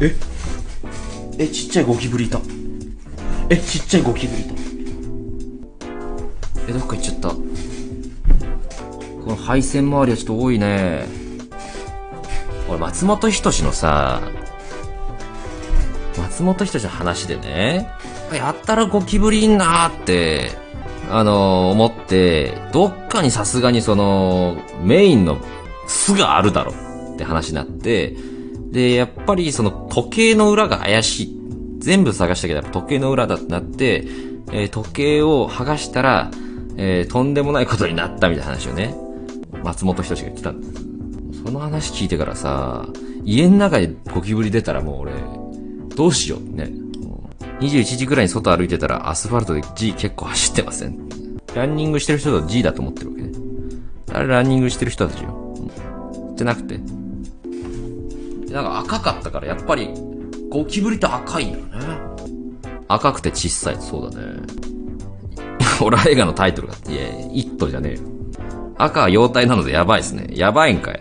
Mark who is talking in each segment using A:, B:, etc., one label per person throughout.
A: え？え、ちっちゃいゴキブリいた。え、ちっちゃいゴキブリいた。え、どっか行っちゃった。この配線周りはちょっと多いね。俺、松本人志のさ、松本人志の話でね、やったらゴキブリいんなーって、あのー思って、どっかにさすがにその、メインの巣があるだろって話になって、で、やっぱりその時計の裏が怪しい。全部探したけど、時計の裏だってなって、えー時計を剥がしたら、えーとんでもないことになったみたいな話をね、松本人志が言ってたんです。その話聞いてからさ、家の中にゴキブリ出たらもう俺、どうしようね。21時ぐらいに外歩いてたらアスファルトで G 結構走ってません。ランニングしてる人が G だと思ってるわけね。あれランニングしてる人たちよ。じゃなくて。なんか赤かったからやっぱりゴキブリって赤いんだよね。赤くて小さい、そうだね。ホラー映画のタイトルが、いや、イットじゃねえよ。赤は妖体なのでやばいっすね。やばいんかい。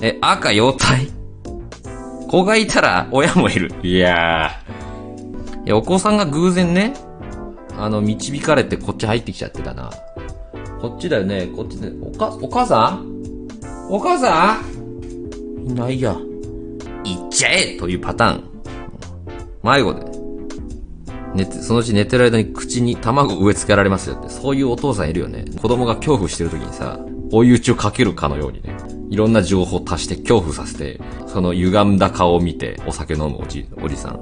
A: え、赤妖体？子がいたら親もいる。いやー。いや、お子さんが偶然ね、あの、導かれてこっち入ってきちゃってたな。こっちだよね、こっちで、おか、お母さん？お母さん？いないや。行っちゃえというパターン。迷子で。寝て、そのうち寝てる間に口に卵植え付けられますよって、そういうお父さんいるよね。子供が恐怖してる時にさ、追い打ちをかけるかのようにね。いろんな情報を足して恐怖させて、その歪んだ顔を見てお酒飲むおじ、おじさん。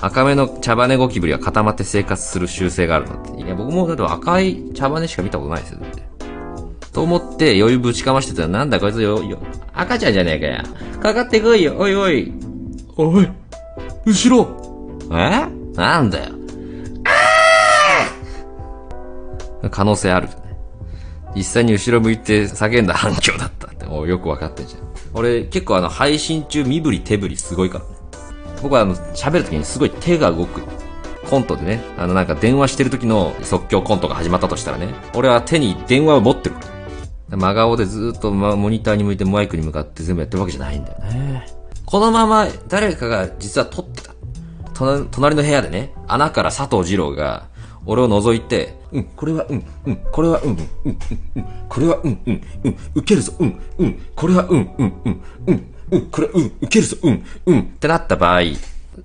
A: 赤目の茶羽ゴキブリは固まって生活する習性があるのって。いや、僕もだって赤い茶羽しか見たことないですよ、だって。と思って余裕ぶちかましてたらなんだこいつよ、よ、赤ちゃんじゃねえかや。かかってこいよ、おいおい。おい、後ろえ？なんだよ。可能性ある。実際に後ろ向いて叫んだ反響だったって、もうよくわかってんじゃん。俺結構あの配信中身振り手振りすごいからね。僕はあの喋るときにすごい手が動く。コントでね、あのなんか電話してる時の即興コントが始まったとしたらね、俺は手に電話を持ってるから。真顔でずっとモニターに向いてマイクに向かって全部やってるわけじゃないんだよね。このまま誰かが実は撮ってた。隣の部屋でね、穴から佐藤二郎が、俺を覗いて、うん、これはうん、うん、これはうん、うん、うん、うん、これはうん、うん、うん、受けるぞ、うん、うん、これはうん、うん、うん、うん、うん、これうん、受けるぞ、うん、うん、ってなった場合、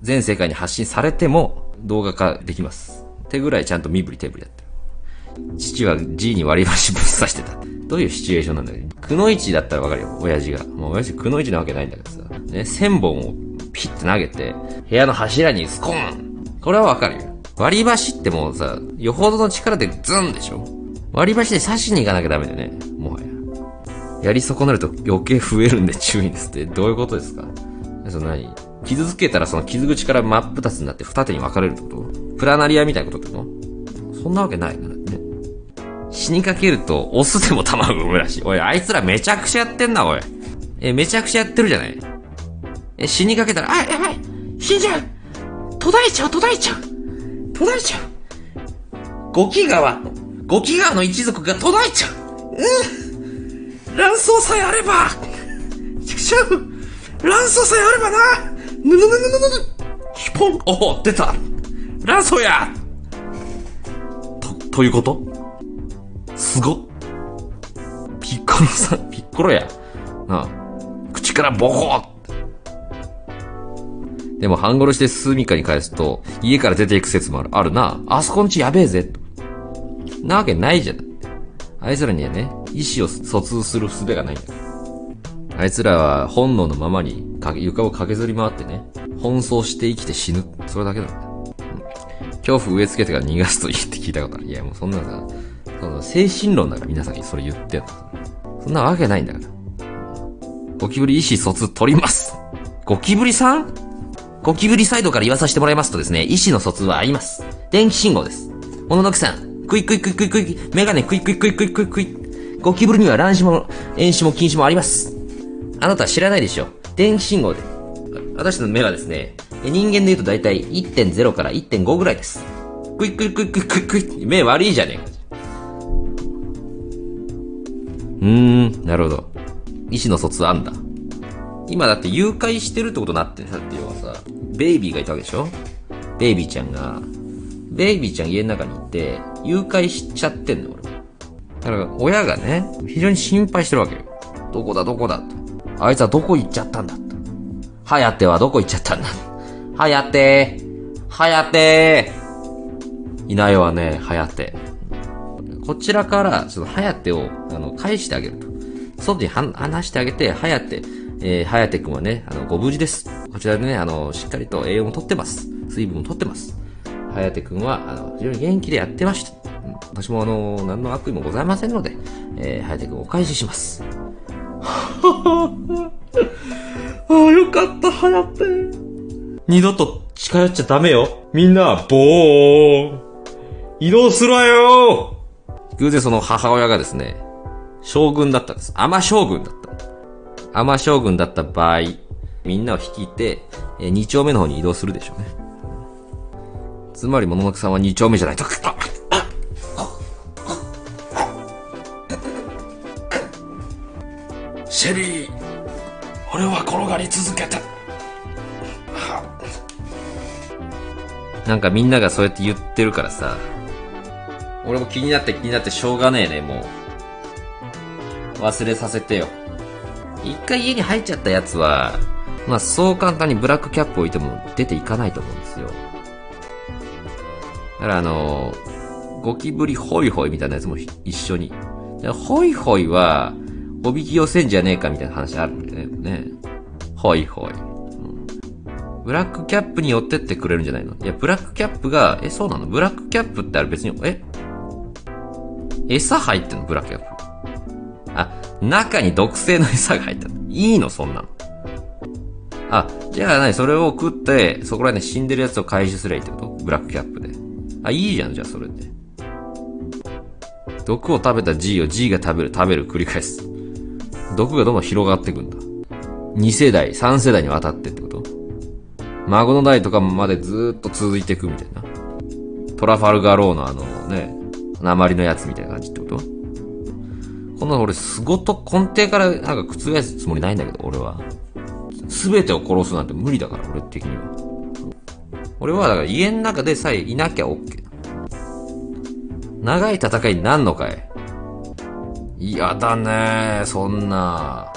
A: 全世界に発信されても動画化できます。ってぐらいちゃんと身振り手振りやってる。父は G に割り箸ぶっ刺してた。どういうシチュエーションなんだよ。くのいちだったらわかるよ、親父が。もう親父くのいちなわけないんだけどさ。ね、千本をピッて投げて、部屋の柱にスコーンこれはわかるよ。割り箸ってもうさ、よほどの力でズンでしょ割り箸で刺しに行かなきゃダメだよね。もはや。やり損なると余計増えるんで注意ですって。どういうことですか？その何？傷つけたらその傷口から真っ二つになって二手に分かれるってこと？プラナリアみたいなことってこと？そんなわけないから。死にかけると、オスでも卵産むらしい。おい、あいつらめちゃくちゃやってんな、おい。え、めちゃくちゃやってるじゃない？え、死にかけたら、あ、やばい。死んじゃう。途絶えちゃう、途絶えちゃう。途絶えちゃう。五木川、五木川の一族が途絶えちゃう。うん。卵巣さえあればちくしょう。卵巣さえあればな。ぬぬぬぬぬぬ。ヒポン。おお出た。卵巣や。と、ということ？すごピッコロさん、ピッコロや。なあ。口からボコーでも半殺しでスミカに返すと、家から出ていく説もある。あるな。あそこんちやべえぜ。なわけないじゃん。あいつらにはね、意思を疎通する術がないんだ。あいつらは本能のままに床を駆けずり回ってね、奔走して生きて死ぬ。それだけなんだ。恐怖植え付けてから逃がすといいって聞いたことある。いやもうそんなさ、その精神論だから皆さんにそれ言ってんの。そんなわけないんだから。ゴキブリ意思疎通取ります。ゴキブリさん？ゴキブリサイドから言わさせてもらいますとですね、意思の疎通はあります。電気信号です。もののくさん、クイクイクイクイクイ、メガネクイクイクイクイクイクイゴキブリには乱視も、遠視も近視もあります。あなたは知らないでしょ。電気信号で。私の目はですね、人間で言うと大体1.0から1.5ぐらいです。クイクイクイクイクイクイ目悪いじゃねえか。うーん、なるほど。意思の疎通あんだ。今だって誘拐してるってことになってさってよ。さ、ベイビーがいたわけでしょ？ベイビーちゃんが、ベイビーちゃん家の中に行って、誘拐しちゃってんの、俺。だから、親がね、非常に心配してるわけよ。どこだ、どこだ、と。あいつはどこ行っちゃったんだ、と。はやてはどこ行っちゃったんだ。はやてーはやてーいないわね、はやて。こちらから、その、はやてを、あの、返してあげると。外には話してあげて、はやて、えー、はやてくんはね、あの、ご無事です。こちらでね、あの、しっかりと栄養もとってます。水分もとってます。はやてくんは、あの、非常に元気でやってました。私もあの、何の悪意もございませんので、えー、はやてくんお返しします。はははああ、よかった、はやて。二度と近寄っちゃダメよ。みんな、ボーン。移動するわよ偶然その母親がですね、将軍だったんです。甘将軍だった。甘将軍だった場合、みんなを率いて、えー二丁目の方に移動するでしょうね。つまり、もののくさんは二丁目じゃないと。あシェリー、俺は転がり続けた。なんかみんながそうやって言ってるからさ、俺も気になって気になってしょうがねえね、もう。忘れさせてよ。一回家に入っちゃったやつは、まあそう簡単にブラックキャップ置いても出ていかないと思うんですよ。だからあのゴキブリホイホイみたいなやつも一緒に。ホイホイは、おびき寄せんじゃねえかみたいな話あるんだよね。ホイホイ。ブラックキャップに寄ってってくれるんじゃないの？いや、ブラックキャップが、え、そうなの？ブラックキャップってあれ別に、え？餌入ってんの？ブラックキャップ。あ、中に毒性の餌が入ってる。いいの？そんなの。あ、じゃあ何？それを食って、そこら辺で死んでるやつを回収すりゃいいってこと？ブラックキャップで。あ、いいじゃん、じゃあそれで。毒を食べた G を G が食べる、食べる、繰り返す。毒がどんどん広がっていくんだ。2世代、3世代にわたってってこと？孫の代とかまでずっと続いていくみたいな。トラファルガローのあのね、鉛のやつみたいな感じってこと？この俺、すごと根底からなんか覆すつもりないんだけど、俺は。すべてを殺すなんて無理だから、俺的には。俺はだから家の中でさえいなきゃ OK。長い戦いになんのかい？嫌だねそんな。